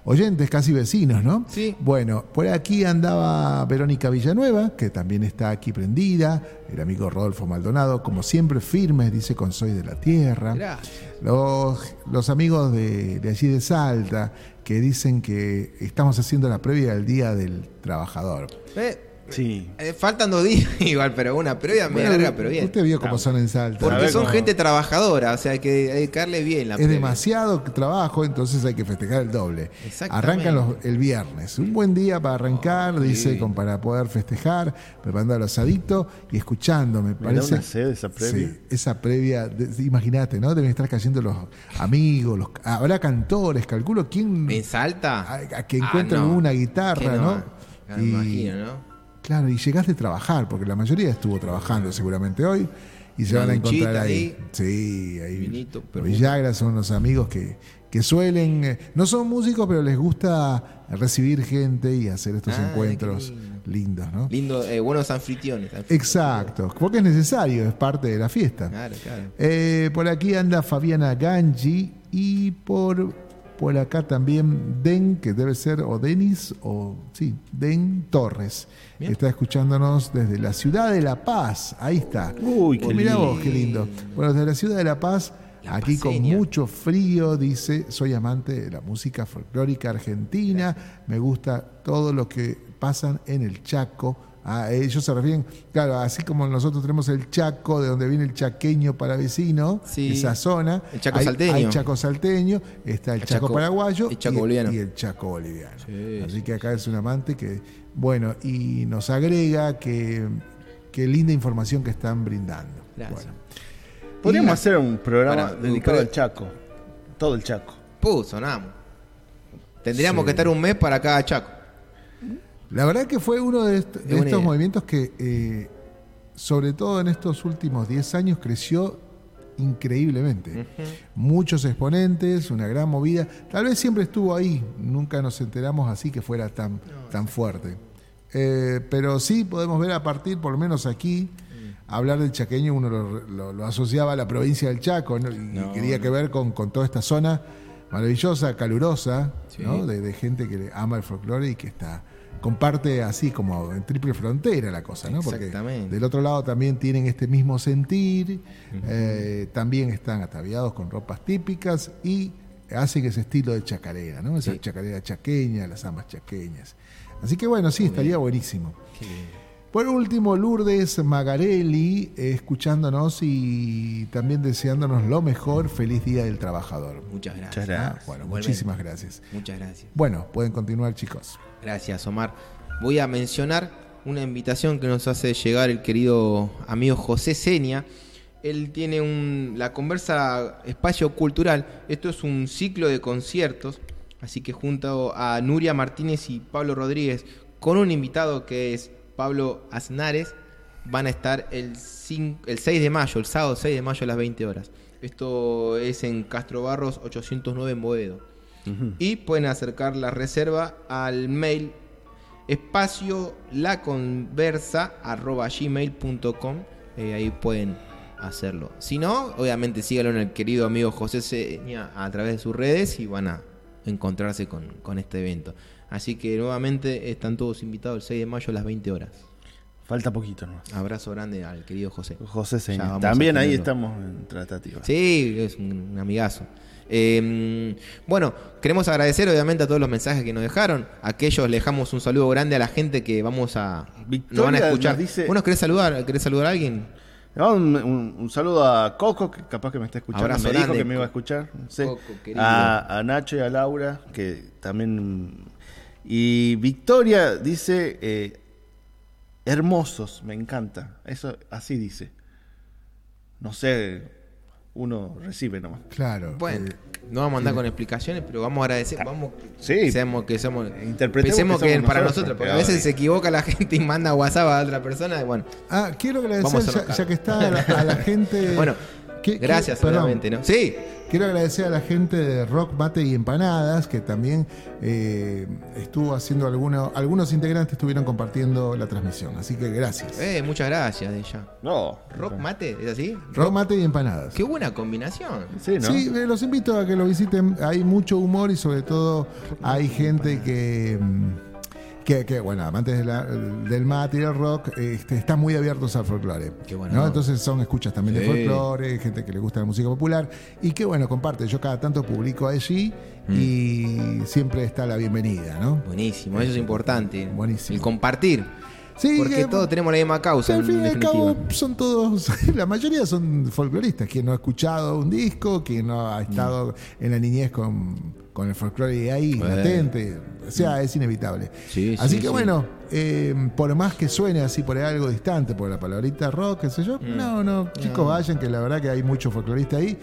Oyentes, casi vecinos, ¿no? Sí. Bueno, por aquí andaba Verónica Villanueva, que también está aquí prendida, el amigo Rodolfo Maldonado, como siempre firmes, dice con Soy de la Tierra. Gracias. Los, los amigos de, de allí de Salta, que dicen que estamos haciendo la previa del Día del Trabajador. Eh, Sí. eh, faltan dos días igual, pero una previa media Bueno, larga, pero bien. Usted vio cómo son en Salta. Porque son cómo- gente trabajadora, o sea hay que darle bien la Es previa. demasiado trabajo, entonces hay que festejar el doble. Arrancan los- el viernes. Un buen día para arrancar, dice, con, para poder festejar, preparando el asadito y escuchando, me Me da parece. una sed esa previa. Sí, esa previa, imagínate, ¿no? Deben estar cayendo los amigos, los, habrá cantores, calculo quién ¿En Salta? a, a que Ah, encuentra no. una guitarra, ¿no? Me imagino, ¿no? Claro, y llegaste a trabajar, porque la mayoría estuvo trabajando seguramente hoy, y se van a encontrar ahí. ahí. Sí, ahí. Vinito. Villagra son unos amigos que, que suelen, eh, no son músicos, pero les gusta recibir gente y hacer estos Ah, encuentros lindo. lindos, ¿no? Lindo, eh, buenos anfitriones. anfitriones. Exacto, porque es necesario, es parte de la fiesta. Claro, claro. Eh, por aquí anda Fabiana Gangi y por, por acá también Den, que debe ser o Denis o sí, Den Torres. Bien. Está escuchándonos desde la ciudad de La Paz. Ahí está. Uy, qué mirá lindo. vos, qué lindo. Bueno, desde la ciudad de La Paz, La aquí con mucho frío, dice, soy amante de la música folclórica argentina, me gusta todo lo que pasan en el Chaco. Ah, ellos se refieren, claro, así como nosotros tenemos el Chaco, de donde viene el chaqueño para vecino, Sí. esa zona. El Chaco hay, salteño. Hay Chaco salteño, está el, El Chaco, Chaco- paraguayo el Chaco y, boliviano. y el Chaco boliviano. Sí, Así que acá es un amante que, bueno, y nos agrega que, que linda información que están brindando. Gracias. Bueno. Podríamos hacer un programa Para- dedicado al Chaco. Todo el Chaco. Puh, sonamos. Tendríamos Sí. que estar un mes para cada chaco. La verdad que fue uno de, est- de buena estos idea. movimientos que, eh, sobre todo en estos últimos 10 años, creció increíblemente. Muchos exponentes, una gran movida. Tal vez siempre estuvo ahí, nunca nos enteramos así que fuera tan, tan fuerte. Eh, pero sí podemos ver a partir, por lo menos aquí, hablar del chaqueño, uno lo, lo- lo asociaba a la provincia del Chaco ¿no? y No, quería que ver con, con toda esta zona maravillosa, calurosa, de, de gente que le ama el folclore y que está comparte así como en triple frontera la cosa, ¿no? Porque del otro lado también tienen este mismo sentir, eh, también están ataviados con ropas típicas y hacen ese estilo de chacarera, ¿no? Esa Sí. chacarera chaqueña, las amas chaqueñas. Así que bueno, sí, estaría buenísimo. Por último, Lourdes Magarelli, eh, escuchándonos y también deseándonos lo mejor. Feliz Día del Trabajador. Muchas gracias. Muchas gracias. Ah, bueno, Igualmente. muchísimas gracias. Muchas gracias. Bueno, pueden continuar, chicos. Gracias, Omar. Voy a mencionar una invitación que nos hace llegar el querido amigo José Seña. Él tiene un, la conversa espacio cultural. Esto es un ciclo de conciertos. Así que junto a Nuria Martínez y Pablo Rodríguez, con un invitado que es Pablo Aznares, van a estar el, cin- el 6 de mayo, el sábado 6 de mayo a las 20 horas. Esto es en Castro Barros 809 en Boedo. Y pueden acercar la reserva al mail espacio laconversa arroba gmail.com Eh, ahí pueden hacerlo. Si no, obviamente síganlo en el querido amigo José Seña a través de sus redes y van a encontrarse con, con este evento. Así que nuevamente están todos invitados el 6 de mayo a las 20 horas. Falta poquito nomás. Abrazo grande al querido José. José Seña. También ahí estamos en tratativa. Sí, es un, un amigazo. Eh, bueno, queremos agradecer obviamente a todos los mensajes que nos dejaron. Aquellos le dejamos un saludo grande a la gente que vamos a. nos van a Victoria escuchar. dice- ¿Vos nos querés saludar? ¿Querés saludar a alguien? Un, un- un saludo a Coco, que capaz que me está escuchando. Abrazo me dijo que me iba a escuchar. Sí. Coco, querido. a, a Nacho y a Laura, que también. Y Victoria dice: eh, Hermosos, me encanta. Eso así dice. No sé, uno recibe nomás. Claro. Bueno, eh, no vamos a andar con explicaciones, pero vamos a agradecer. Vamos, Sí. seamos que somos. Interpretemos Pensemos que que, somos para nosotros, nosotros, porque a veces se equivoca la gente y manda WhatsApp a otra persona. y bueno, ah, quiero agradecer, ya, ya que está a la, a la gente. bueno, ¿Qué- qué- gracias, perdón. obviamente, ¿no? Sí, Quiero agradecer a la gente de Rock Mate y Empanadas, que también eh, estuvo haciendo algunos, algunos integrantes estuvieron compartiendo la transmisión. Así que gracias. eh, muchas gracias de ella. No. Rock mate, ¿es así? Rock Mate y Empanadas. Qué buena combinación. Sí, ¿no? Sí, eh, los invito a que lo visiten. Hay mucho humor y sobre todo hay gente que, mm, que, que, bueno, amantes de la- del mate y del rock, este, están muy abiertos al folclore. Qué bueno. ¿no? Entonces son escuchas también de folclore, gente que le gusta la música popular y que, bueno, comparte. Yo cada tanto publico allí y siempre está la bienvenida, ¿no? Buenísimo, eso es importante. Buenísimo. El compartir. Sí, porque que- todos tenemos la misma causa, al fin y al cabo son todos, la mayoría son folcloristas, quien no ha escuchado un disco, quien no ha estado en la niñez con, con el folclore ahí, latente, o sea, es inevitable. Sí, así sí, que sí. bueno, eh, por más que suene así por ahí algo distante, por la palabrita rock, qué sé yo, no, no, chicos vayan, que la verdad que hay mucho folclorista ahí.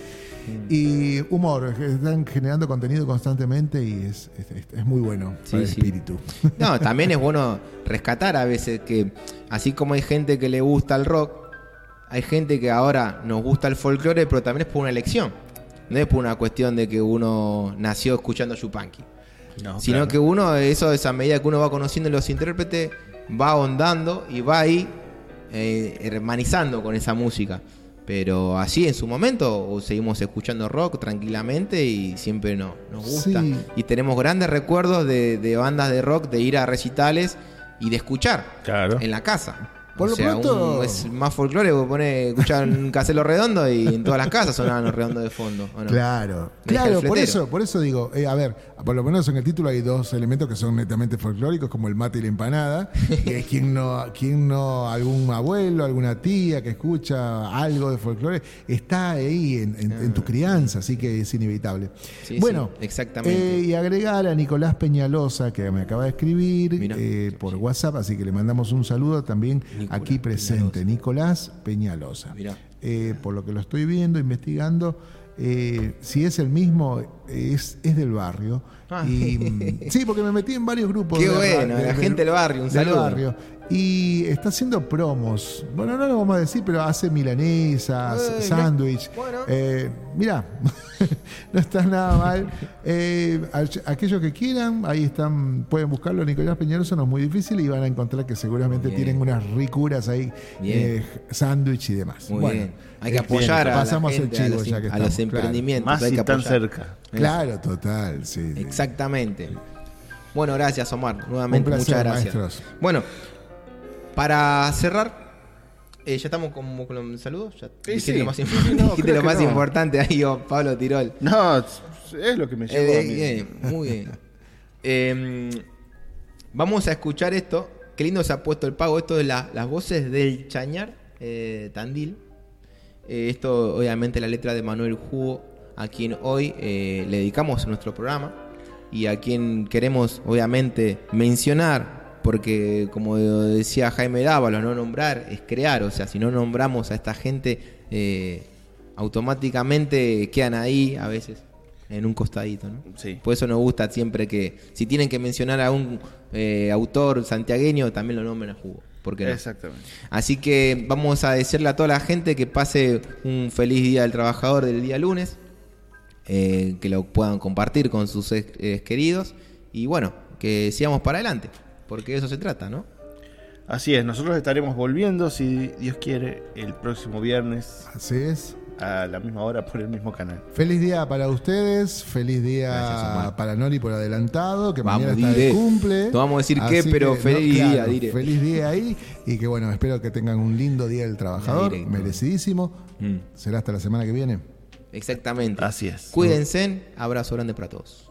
Y humor, están generando contenido constantemente y es, es- es- es muy bueno Sí, para el sí. espíritu. No, también es bueno rescatar a veces que, así como hay gente que le gusta el rock, hay gente que ahora nos gusta el folclore, pero también es por una elección. No es por una cuestión de que uno nació escuchando Yupanqui. No, sino claro. que uno, eso es a medida que uno va conociendo los intérpretes, va ahondando y va ahí eh, hermanizando con esa música. Pero así en su momento seguimos escuchando rock tranquilamente y siempre no, nos gusta. Sí. Y tenemos grandes recuerdos de, de bandas de rock, de ir a recitales y de escuchar Claro. en la casa. Por o lo sea, pronto- un- es más folclore, vos ponés, escuchar un caselo redondo y en todas las casas sonaban los redondos de fondo. ¿o no? Claro, claro, por eso, por eso digo, eh, a ver, por lo menos en el título hay dos elementos que son netamente folclóricos, como el mate y la empanada, que es quien no, quien no, algún abuelo, alguna tía que escucha algo de folclore, está ahí en, en- en tu crianza, así que es inevitable. Ah. Sí, bueno, sí, exactamente. eh, y agregar a Nicolás Peñalosa, que me acaba de escribir Mirá. eh, por WhatsApp, así que le mandamos un saludo también Aquí presente, Nicolás Peñalosa. Mirá. Eh, por lo que lo estoy viendo, investigando, eh, si es el mismo, es, es del barrio. Ah. Y, mm, sí, porque me metí en varios grupos. Qué de- bueno, de- la gente del barrio, un saludo. barrio. Y está haciendo promos. Bueno, no lo vamos a decir, pero hace milanesas, Eh, sándwich. bueno. Eh, mira, no está nada mal. Eh, aquellos que quieran, ahí están, pueden buscarlo. Nicolás Peñalosa no es muy difícil y van a encontrar que seguramente Bien. tienen unas ricuras ahí, eh, sándwich y demás. Muy Bueno, bien. Hay que eh, apoyar a, la pasamos el chivo a los, ya que a los claro. emprendimientos. Más hay si que están cerca. Claro, total, sí. sí. Exactamente. Bueno, gracias Omar. Nuevamente, Un placer, muchas gracias. maestros. Bueno, para cerrar, eh, ya estamos como con los saludos. Ya Sí, dijiste sí. lo más, im- No, dijiste creo lo que más no. importante ahí, oh, Pablo Tirol. No, es lo que me llevó Eh, a mí. bien, muy bien. Eh, vamos a escuchar esto. Qué lindo se ha puesto el pago. Esto de la- las voces del Chañar eh, Tandil. Eh, esto, obviamente, la letra de Manuel Jugo, a quien hoy eh, le dedicamos nuestro programa y a quien queremos, obviamente, mencionar. Porque, como decía Jaime Dávalos, no nombrar es crear. O sea, si no nombramos a esta gente, eh, automáticamente quedan ahí a veces en un costadito, ¿no? Sí. Por eso nos gusta siempre que, si tienen que mencionar a un eh, autor santiagueño, también lo nombren a Jugo. ¿Por qué no? Exactamente. Así que vamos a decirle a toda la gente que pase un feliz día del trabajador del día lunes, eh, que lo puedan compartir con sus eh, queridos y bueno, que sigamos para adelante, porque de eso se trata, ¿no? Así es, nosotros estaremos volviendo, si Dios quiere, el próximo viernes Así es. a la misma hora por el mismo canal. Feliz día para ustedes, feliz día Gracias, para Nori por adelantado, que Vamos, mañana está de cumple. No vamos a decir qué, Así pero que, feliz día, Dire. Feliz día ahí y que bueno, espero que tengan un lindo día del trabajador, merecidísimo. Mm. Será hasta la semana que viene. Exactamente. Así es. Cuídense, abrazo grande para todos.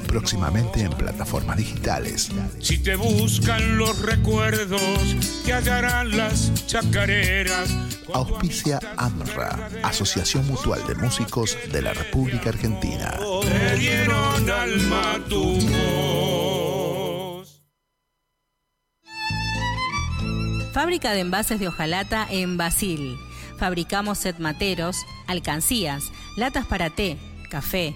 Próximamente en plataformas digitales. Si te buscan los recuerdos, te hallarán las chacareras. Auspicia AMRA, Asociación Mutual de Músicos de la República Argentina. Te dieron alma tu voz. Fábrica de envases de hojalata en Basil. Fabricamos set materos, alcancías, latas para té, café,